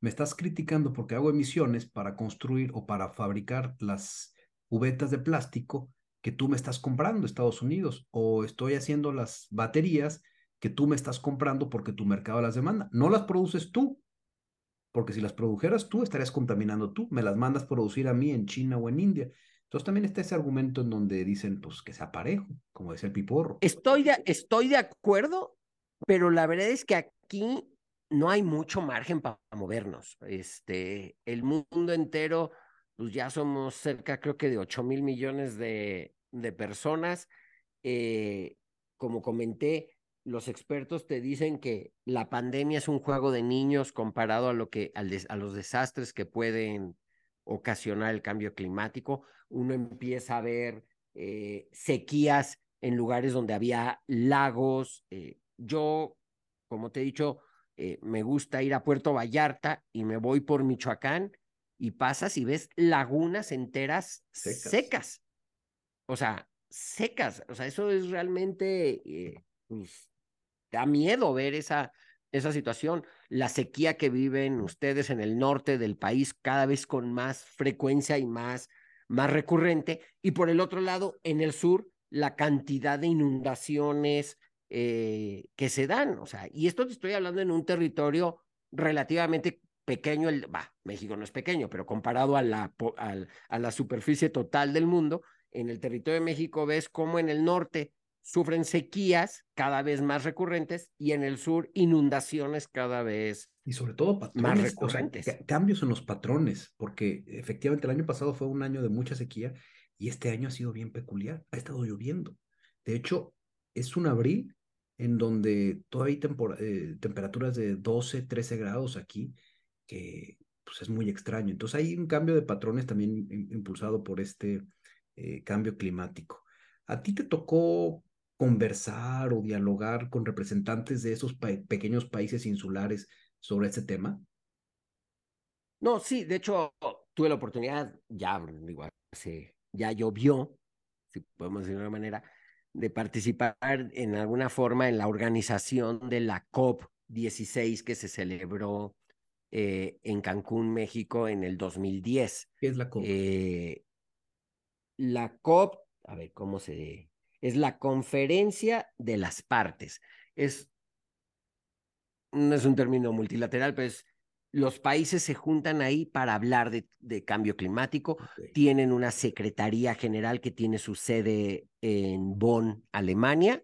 me estás criticando porque hago emisiones para construir o para fabricar las cubetas de plástico que tú me estás comprando, Estados Unidos, o estoy haciendo las baterías que tú me estás comprando porque tu mercado las demanda. No las produces tú, porque si las produjeras tú, estarías contaminando tú, me las mandas producir a mí en China o en India. Entonces también está ese argumento en donde dicen, pues que sea parejo, como decía el piporro. Estoy de, estoy de acuerdo, pero la verdad es que aquí no hay mucho margen para movernos. Este, el mundo entero pues ya somos cerca, creo que de 8 mil millones de, de personas. Eh, como comenté, los expertos te dicen que la pandemia es un juego de niños comparado a, lo que, a los desastres que pueden ocasionar el cambio climático. Uno empieza a ver eh, sequías en lugares donde había lagos. Eh, yo, como te he dicho, me gusta ir a Puerto Vallarta y me voy por Michoacán y pasas y ves lagunas enteras secas. O sea, secas. O sea, eso es realmente, eh, pues, da miedo ver esa, esa situación. La sequía que viven ustedes en el norte del país cada vez con más frecuencia y más, más recurrente. Y por el otro lado, en el sur, la cantidad de inundaciones eh, que se dan. O sea, y esto te estoy hablando en un territorio relativamente pequeño, el, va, México no es pequeño, pero comparado a la, a la superficie total del mundo, en el territorio de México ves cómo en el norte sufren sequías cada vez más recurrentes y en el sur inundaciones cada vez y sobre todo patrones, más recurrentes. cambios en los patrones, porque efectivamente el año pasado fue un año de mucha sequía y este año ha sido bien peculiar, ha estado lloviendo. De hecho, es un abril en donde todavía hay eh, temperaturas de 12, 13 grados aquí que pues, es muy extraño. Entonces hay un cambio de patrones también impulsado por este eh, cambio climático. ¿A ti te tocó conversar o dialogar con representantes de esos pequeños países insulares sobre este tema? No, sí, de hecho tuve la oportunidad, ya digo, ya llovió, si podemos decir de una manera, de participar en alguna forma en la organización de la COP 16 que se celebró eh, en Cancún, México, en el 2010. ¿Qué es la COP? Eh, la COP, a ver cómo se... Es la conferencia de las partes. Es, no es un término multilateral, pero es los países se juntan ahí para hablar de, cambio climático. Tienen una secretaría general que tiene su sede en Bonn, Alemania.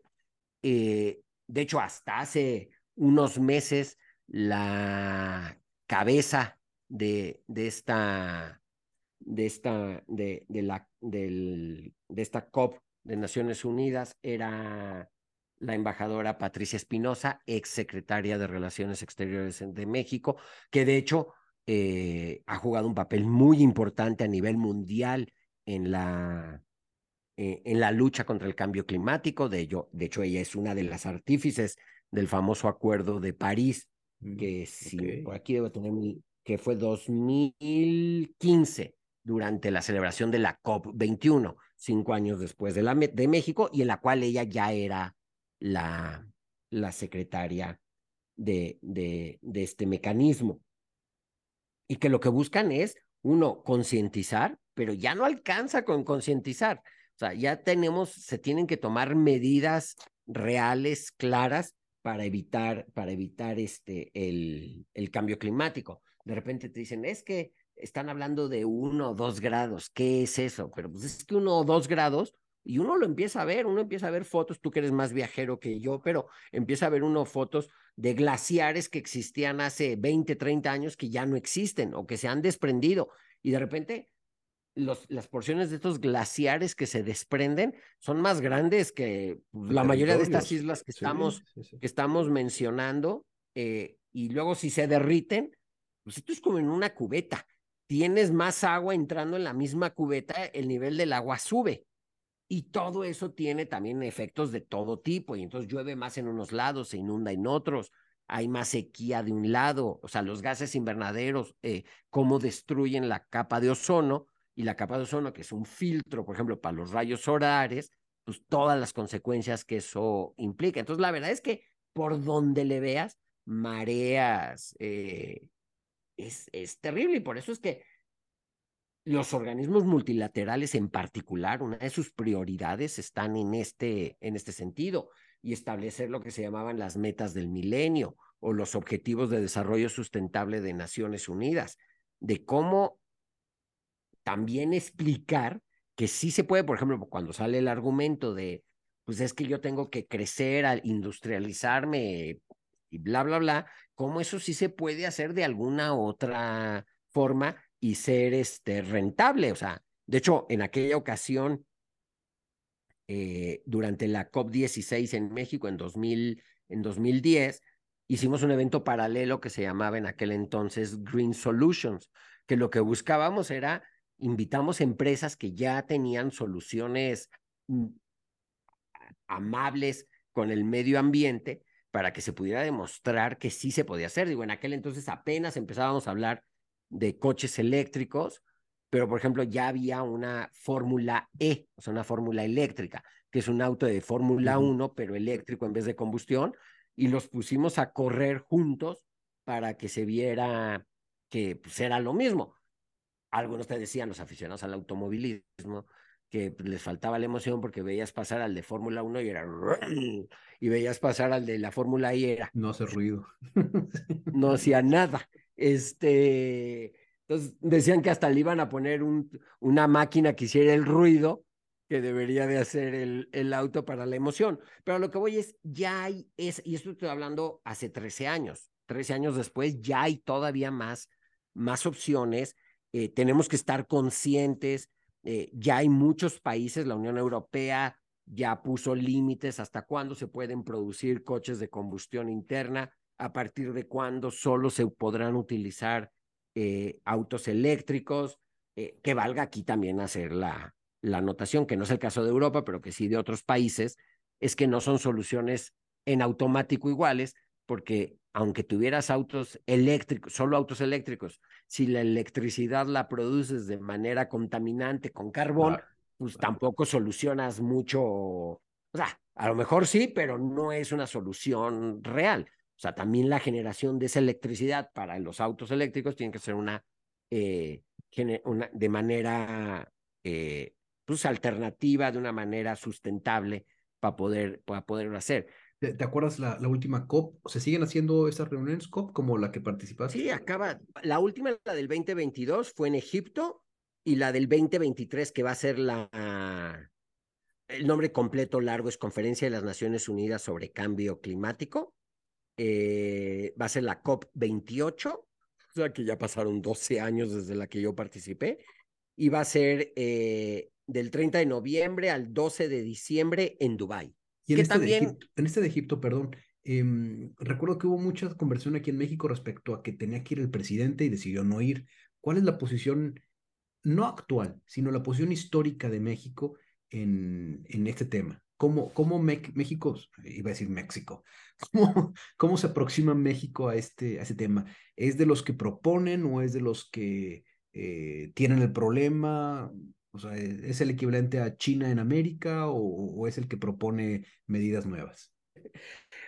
Eh, de hecho, hasta hace unos meses, la cabeza de, de esta, de esta, de, de la, del, de esta COP de Naciones Unidas era la embajadora Patricia Espinosa, ex secretaria de Relaciones Exteriores de México, que de hecho eh, ha jugado un papel muy importante a nivel mundial en la, eh, en la lucha contra el cambio climático. De, ello, de hecho, ella es una de las artífices del famoso Acuerdo de París, Mm, que sí, por aquí debo tener mi, que fue 2015 durante la celebración de la COP21, cinco años después de, la, de México, y en la cual ella ya era la, la secretaria de, de, este mecanismo. Y que lo que buscan es, uno, concientizar, pero ya no alcanza con concientizar. O sea, ya tenemos, se tienen que tomar medidas reales, claras, para evitar, para evitar este, el, el cambio climático. De repente te dicen, es que están hablando de uno o dos grados. ¿Qué es eso? Pero pues es que uno o dos grados y uno lo empieza a ver, uno empieza a ver fotos, tú que eres más viajero que yo, pero empieza a ver uno fotos de glaciares que existían hace 20, 30 años que ya no existen o que se han desprendido. Y de repente los, las porciones de estos glaciares que se desprenden son más grandes que pues, la mayoría de estas islas que, estamos, Que estamos mencionando. Eh, y luego si se derriten, pues esto es como en una cubeta. Tienes más agua entrando en la misma cubeta, el nivel del agua sube. Y todo eso tiene también efectos de todo tipo. Y entonces llueve más en unos lados, se inunda en otros, hay más sequía de un lado. O sea, los gases invernaderos, eh, cómo destruyen la capa de ozono y la capa de ozono, que es un filtro, por ejemplo, para los rayos solares, pues todas las consecuencias que eso implica. Entonces, la verdad es que por donde le veas, mareas, eh, es, es terrible. Y por eso es que los organismos multilaterales en particular, una de sus prioridades están en este, en este sentido y establecer lo que se llamaban las metas del milenio o los objetivos de desarrollo sustentable de Naciones Unidas, de cómo también explicar que sí se puede, por ejemplo, cuando sale el argumento de, pues es que yo tengo que crecer al industrializarme y bla, bla, bla, cómo eso sí se puede hacer de alguna otra forma y ser este, rentable. O sea, de hecho, en aquella ocasión, eh, durante la COP16 en México en, 2000, en 2010, hicimos un evento paralelo que se llamaba en aquel entonces Green Solutions, que lo que buscábamos era, invitamos empresas que ya tenían soluciones mm, amables con el medio ambiente para que se pudiera demostrar que sí se podía hacer. Digo, en aquel entonces apenas empezábamos a hablar de coches eléctricos, pero por ejemplo ya había una Fórmula E, o sea, una Fórmula eléctrica, que es un auto de Fórmula 1, pero eléctrico en vez de combustión, y los pusimos a correr juntos para que se viera que pues, era lo mismo. Algunos te decían, los aficionados al automovilismo, que les faltaba la emoción porque veías pasar al de Fórmula 1 y era y veías pasar al de la Fórmula y era no hace ruido. [LAUGHS] no hacía nada. Este, entonces decían que hasta le iban a poner un, una máquina que hiciera el ruido que debería de hacer el, el auto para la emoción. Pero lo que voy es, ya hay, es, y esto estoy hablando hace 13 años, 13 años después, ya hay todavía más, más opciones. Eh, tenemos que estar conscientes, eh, ya hay muchos países, la Unión Europea ya puso límites hasta cuándo se pueden producir coches de combustión interna a partir de cuándo solo se podrán utilizar eh, autos eléctricos, eh, que valga aquí también hacer la, la anotación, que no es el caso de Europa, pero que sí de otros países, es que no son soluciones en automático iguales, porque aunque tuvieras autos eléctricos, solo autos eléctricos, si la electricidad la produces de manera contaminante con carbón, pues tampoco solucionas mucho, o sea, a lo mejor sí, pero no es una solución real. O sea, también la generación de esa electricidad para los autos eléctricos tiene que ser una, eh, una de manera eh, pues alternativa, de una manera sustentable para poder, para poderlo hacer. ¿Te, acuerdas la, última COP? ¿Se siguen haciendo esas reuniones COP como la que participaste? Sí, acaba. La última, la del 2022, fue en Egipto y la del 2023, que va a ser la. El nombre completo largo es Conferencia de las Naciones Unidas sobre Cambio Climático. Eh, va a ser la COP28, o sea que ya pasaron 12 años desde la que yo participé, y va a ser eh, del 30 de noviembre al 12 de diciembre en Dubái. Y en, este, también... de Egipto, en este de Egipto, perdón, em, recuerdo que hubo mucha conversación aquí en México respecto a que tenía que ir el presidente y decidió no ir. ¿Cuál es la posición, no actual, sino la posición histórica de México en, en este tema? ¿Cómo, cómo México, iba a decir México, [LAUGHS] ¿cómo, cómo se aproxima México a este, a este tema? ¿Es de los que proponen o es de los que eh, tienen el problema? O sea, ¿es el equivalente a China en América o, es el que propone medidas nuevas?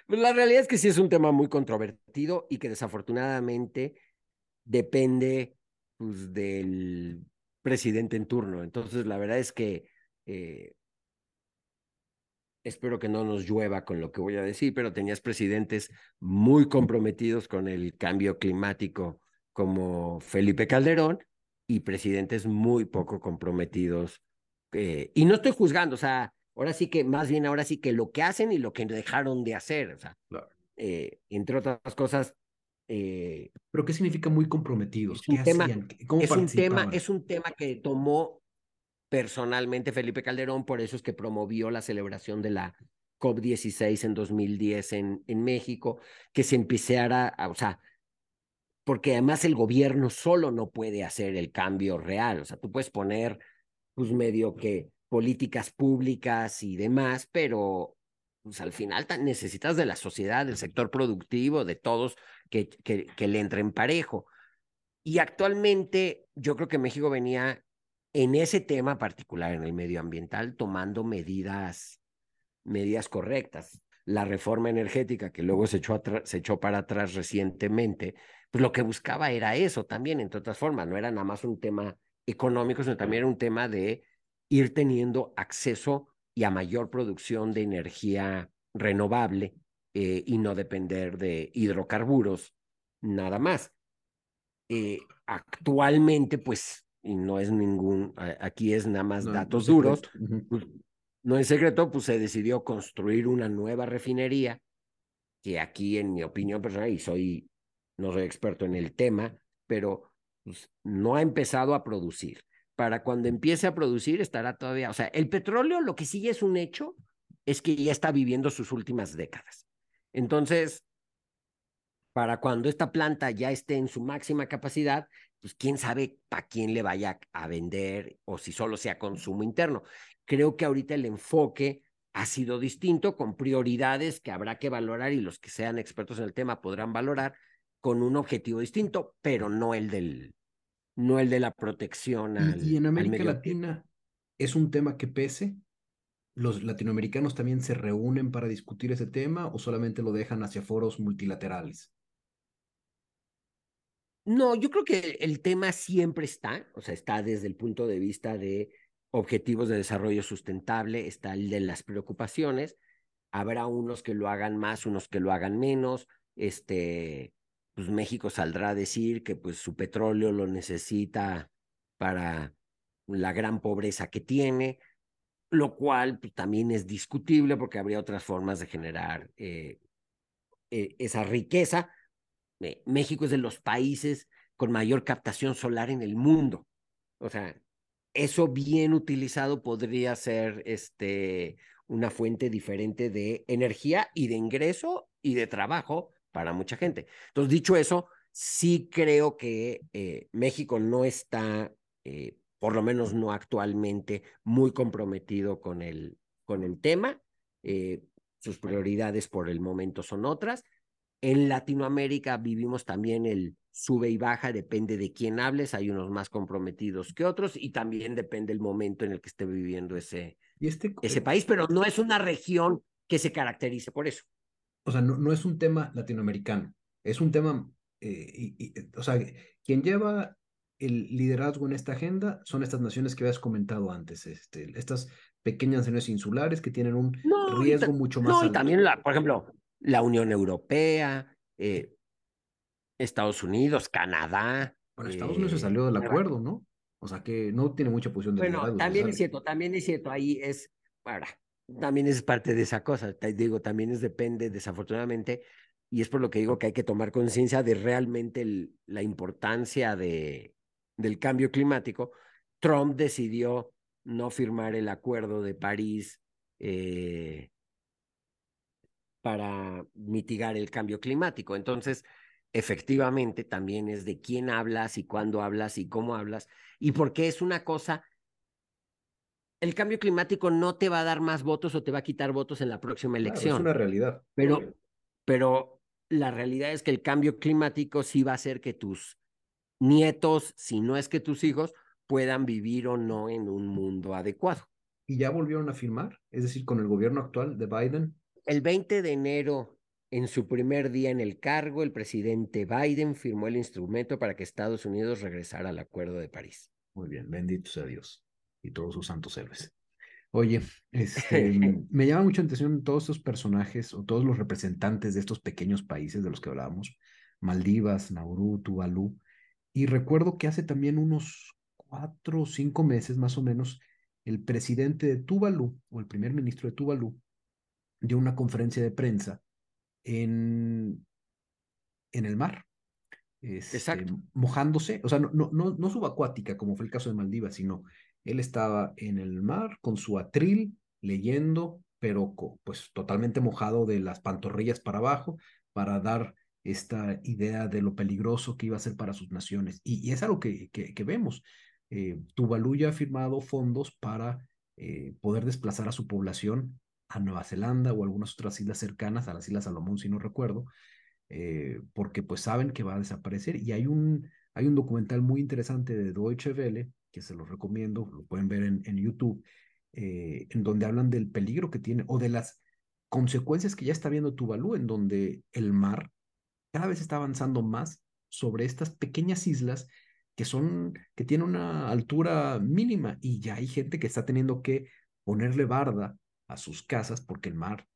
Pues la realidad es que sí es un tema muy controvertido y que desafortunadamente depende pues, del presidente en turno. Entonces, la verdad es que eh, espero que no nos llueva con lo que voy a decir, pero tenías presidentes muy comprometidos con el cambio climático como Felipe Calderón y presidentes muy poco comprometidos. Eh, y no estoy juzgando, o sea, ahora sí que, más bien ahora sí que lo que hacen y lo que dejaron de hacer, o sea, eh, entre otras cosas. Eh, ¿Pero qué significa muy comprometidos? Es un, tema, es, un tema, es un tema que tomó personalmente Felipe Calderón, por eso es que promovió la celebración de la COP16 en 2010 en, en México, que se empezara, a, o sea, porque además el gobierno solo no puede hacer el cambio real, o sea, tú puedes poner, pues medio que políticas públicas y demás, pero pues al final necesitas de la sociedad, del sector productivo, de todos que, que, que le entren parejo. Y actualmente yo creo que México venía en ese tema particular, en el medioambiental, tomando medidas, medidas correctas. La reforma energética que luego se echó, se echó para atrás recientemente, pues lo que buscaba era eso también, entre otras formas, no era nada más un tema económico, sino también era un tema de ir teniendo acceso y a mayor producción de energía renovable eh, y no depender de hidrocarburos, nada más. Eh, actualmente, pues y no es ningún, aquí es nada más datos duros, pues, no es secreto, pues se decidió construir una nueva refinería, que aquí en mi opinión personal, y soy, no soy experto en el tema, pero pues, no ha empezado a producir. Para cuando empiece a producir estará todavía, o sea, el petróleo lo que sigue es un hecho, es que ya está viviendo sus últimas décadas. Entonces, para cuando esta planta ya esté en su máxima capacidad, pues quién sabe para quién le vaya a vender o si solo sea consumo interno. Creo que ahorita el enfoque ha sido distinto, con prioridades que habrá que valorar y los que sean expertos en el tema podrán valorar con un objetivo distinto, pero no el del no el de la protección al, y, en América Latina es un tema que pese. ¿Los latinoamericanos también se reúnen para discutir ese tema o solamente lo dejan hacia foros multilaterales? No, yo creo que el tema siempre está, o sea, está desde el punto de vista de objetivos de desarrollo sustentable, está el de las preocupaciones. Habrá unos que lo hagan más, unos que lo hagan menos. Este, pues México saldrá a decir que pues su petróleo lo necesita para la gran pobreza que tiene, lo cual pues, también es discutible porque habría otras formas de generar eh, eh, esa riqueza México es de los países con mayor captación solar en el mundo. O sea, eso bien utilizado podría ser este, una fuente diferente de energía y de ingreso y de trabajo para mucha gente. Entonces, dicho eso, sí creo que eh, México no está, eh, por lo menos no actualmente, muy comprometido con el, con el tema. Eh, sus prioridades por el momento son otras en Latinoamérica vivimos también el sube y baja, depende de quién hables, hay unos más comprometidos que otros y también depende el momento en el que esté viviendo ese, este, ese país, pero no es una región que se caracterice por eso. O sea, no, no es un tema latinoamericano, es un tema, eh, o sea, quien lleva el liderazgo en esta agenda son estas naciones que habías comentado antes, este, estas pequeñas naciones insulares que tienen un riesgo mucho más no, alto. Y también, la, por ejemplo, la Unión Europea, eh, Estados Unidos, Canadá. Bueno, Estados Unidos se salió del eh, acuerdo, ¿no? O sea que no tiene mucha posición de Bueno, también es cierto, también es cierto, ahí es, para, también es parte de esa cosa, digo, también es depende, desafortunadamente, y es por lo que digo que hay que tomar conciencia de realmente la importancia de, del cambio climático. Trump decidió no firmar el acuerdo de París eh, para mitigar el cambio climático. Entonces, efectivamente, también es de quién hablas y cuándo hablas y cómo hablas y por qué es una cosa. El cambio climático no te va a dar más votos o te va a quitar votos en la próxima elección. es una realidad. Pero, pero la realidad es que el cambio climático sí va a hacer que tus nietos, si no es que tus hijos, puedan vivir o no en un mundo adecuado. ¿Y ya volvieron a firmar? Es decir, con el gobierno actual de Biden, el 20 de enero, en su primer día en el cargo, el presidente Biden firmó el instrumento para que Estados Unidos regresara al Acuerdo de París. Muy bien, bendito sea Dios y todos sus santos héroes. Oye, este, [LAUGHS] me llama mucho la atención todos estos personajes o todos los representantes de estos pequeños países de los que hablábamos, Maldivas, Nauru, Tuvalu, y recuerdo que hace también unos cuatro o cinco meses más o menos, el presidente de Tuvalu o el primer ministro de Tuvalu dio una conferencia de prensa en, en el mar. Este, Exacto. mojándose, o sea, no, no, no, no subacuática como fue el caso de Maldivas, sino él estaba en el mar con su atril leyendo, pero pues totalmente mojado de las pantorrillas para abajo para dar esta idea de lo peligroso que iba a ser para sus naciones. Y, es algo que, que, vemos. Eh, Tuvalu ya ha firmado fondos para eh, poder desplazar a su población a Nueva Zelanda o algunas otras islas cercanas, a las Islas Salomón, si no recuerdo, eh, porque pues saben que va a desaparecer. Y hay un, hay un documental muy interesante de Deutsche Welle, que se los recomiendo, lo pueden ver en, en YouTube, eh, en donde hablan del peligro que tiene o de las consecuencias que ya está viendo Tuvalu, en donde el mar cada vez está avanzando más sobre estas pequeñas islas que son, que tienen una altura mínima y ya hay gente que está teniendo que ponerle barda a sus casas porque el mar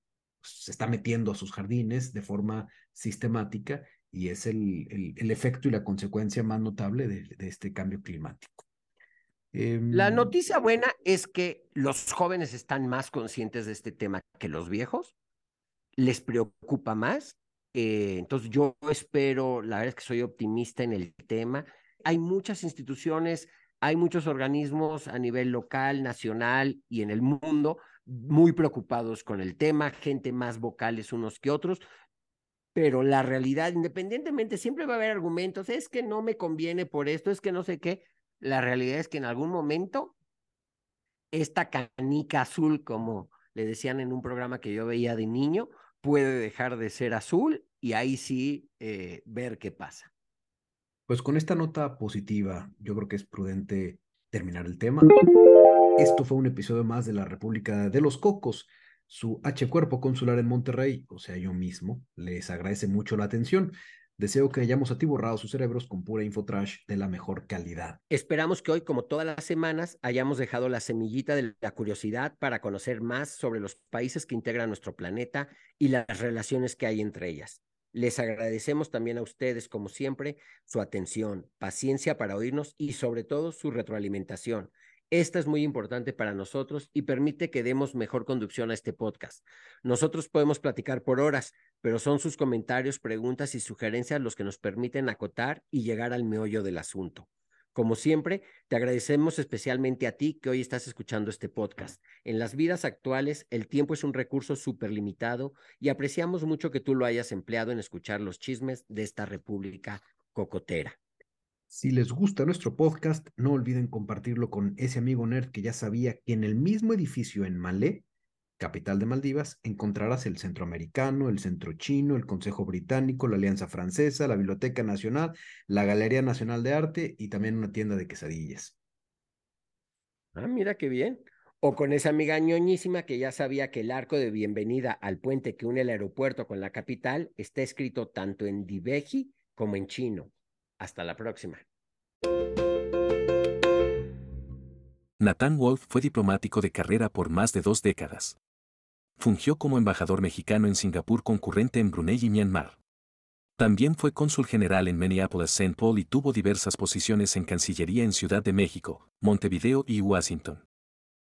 pues, se está metiendo a sus jardines de forma sistemática y es el, el, efecto y la consecuencia más notable de, este cambio climático. La em, noticia buena es que los jóvenes están más conscientes de este tema que los viejos, les preocupa más, eh, entonces yo espero, la verdad es que soy optimista en el tema. Hay muchas instituciones, hay muchos organismos a nivel local, nacional y en el mundo muy preocupados con el tema, gente más vocales unos que otros, pero la realidad, independientemente, siempre va a haber argumentos, es que no me conviene por esto, es que no sé qué, la realidad es que en algún momento esta canica azul, como le decían en un programa que yo veía de niño, puede dejar de ser azul y ahí sí eh, ver qué pasa. Pues con esta nota positiva, yo creo que es prudente terminar el tema. Esto fue un episodio más de la República de los Cocos. Su H Cuerpo Consular en Monterrey, o sea, yo mismo, les agradece mucho la atención. Deseo que hayamos atiborrado sus cerebros con pura infotrash de la mejor calidad. Esperamos que hoy, como todas las semanas, hayamos dejado la semillita de la curiosidad para conocer más sobre los países que integran nuestro planeta y las relaciones que hay entre ellas. Les agradecemos también a ustedes, como siempre, su atención, paciencia para oírnos y sobre todo su retroalimentación. Esta es muy importante para nosotros y permite que demos mejor conducción a este podcast. Nosotros podemos platicar por horas, pero son sus comentarios, preguntas y sugerencias los que nos permiten acotar y llegar al meollo del asunto. Como siempre, te agradecemos especialmente a ti que hoy estás escuchando este podcast. En las vidas actuales, el tiempo es un recurso súper limitado y apreciamos mucho que tú lo hayas empleado en escuchar los chismes de esta república cocotera. Si les gusta nuestro podcast, no olviden compartirlo con ese amigo nerd que ya sabía que en el mismo edificio en Malé capital de Maldivas, encontrarás el Centroamericano, el Centro Chino, el Consejo Británico, la Alianza Francesa, la Biblioteca Nacional, la Galería Nacional de Arte y también una tienda de quesadillas. Ah, mira qué bien. O con esa amiga ñoñísima que ya sabía que el arco de bienvenida al puente que une el aeropuerto con la capital está escrito tanto en Diveji como en chino. Hasta la próxima. Nathan Wolf fue diplomático de carrera por más de dos décadas. Fungió como embajador mexicano en Singapur concurrente en Brunei y Myanmar. También fue cónsul general en Minneapolis, St. Paul y tuvo diversas posiciones en Cancillería en Ciudad de México, Montevideo y Washington.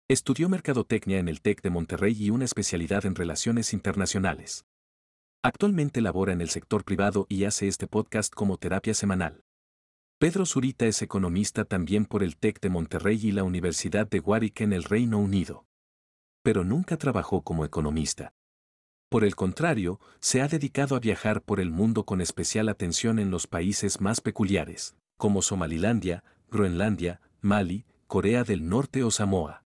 Estudió mercadotecnia en el TEC de Monterrey y una especialidad en relaciones internacionales. Actualmente labora en el sector privado y hace este podcast como terapia semanal. Pedro Zurita es economista también por el TEC de Monterrey y la Universidad de Warwick en el Reino Unido pero nunca trabajó como economista. Por el contrario, se ha dedicado a viajar por el mundo con especial atención en los países más peculiares, como Somalilandia, Groenlandia, Mali, Corea del Norte o Samoa.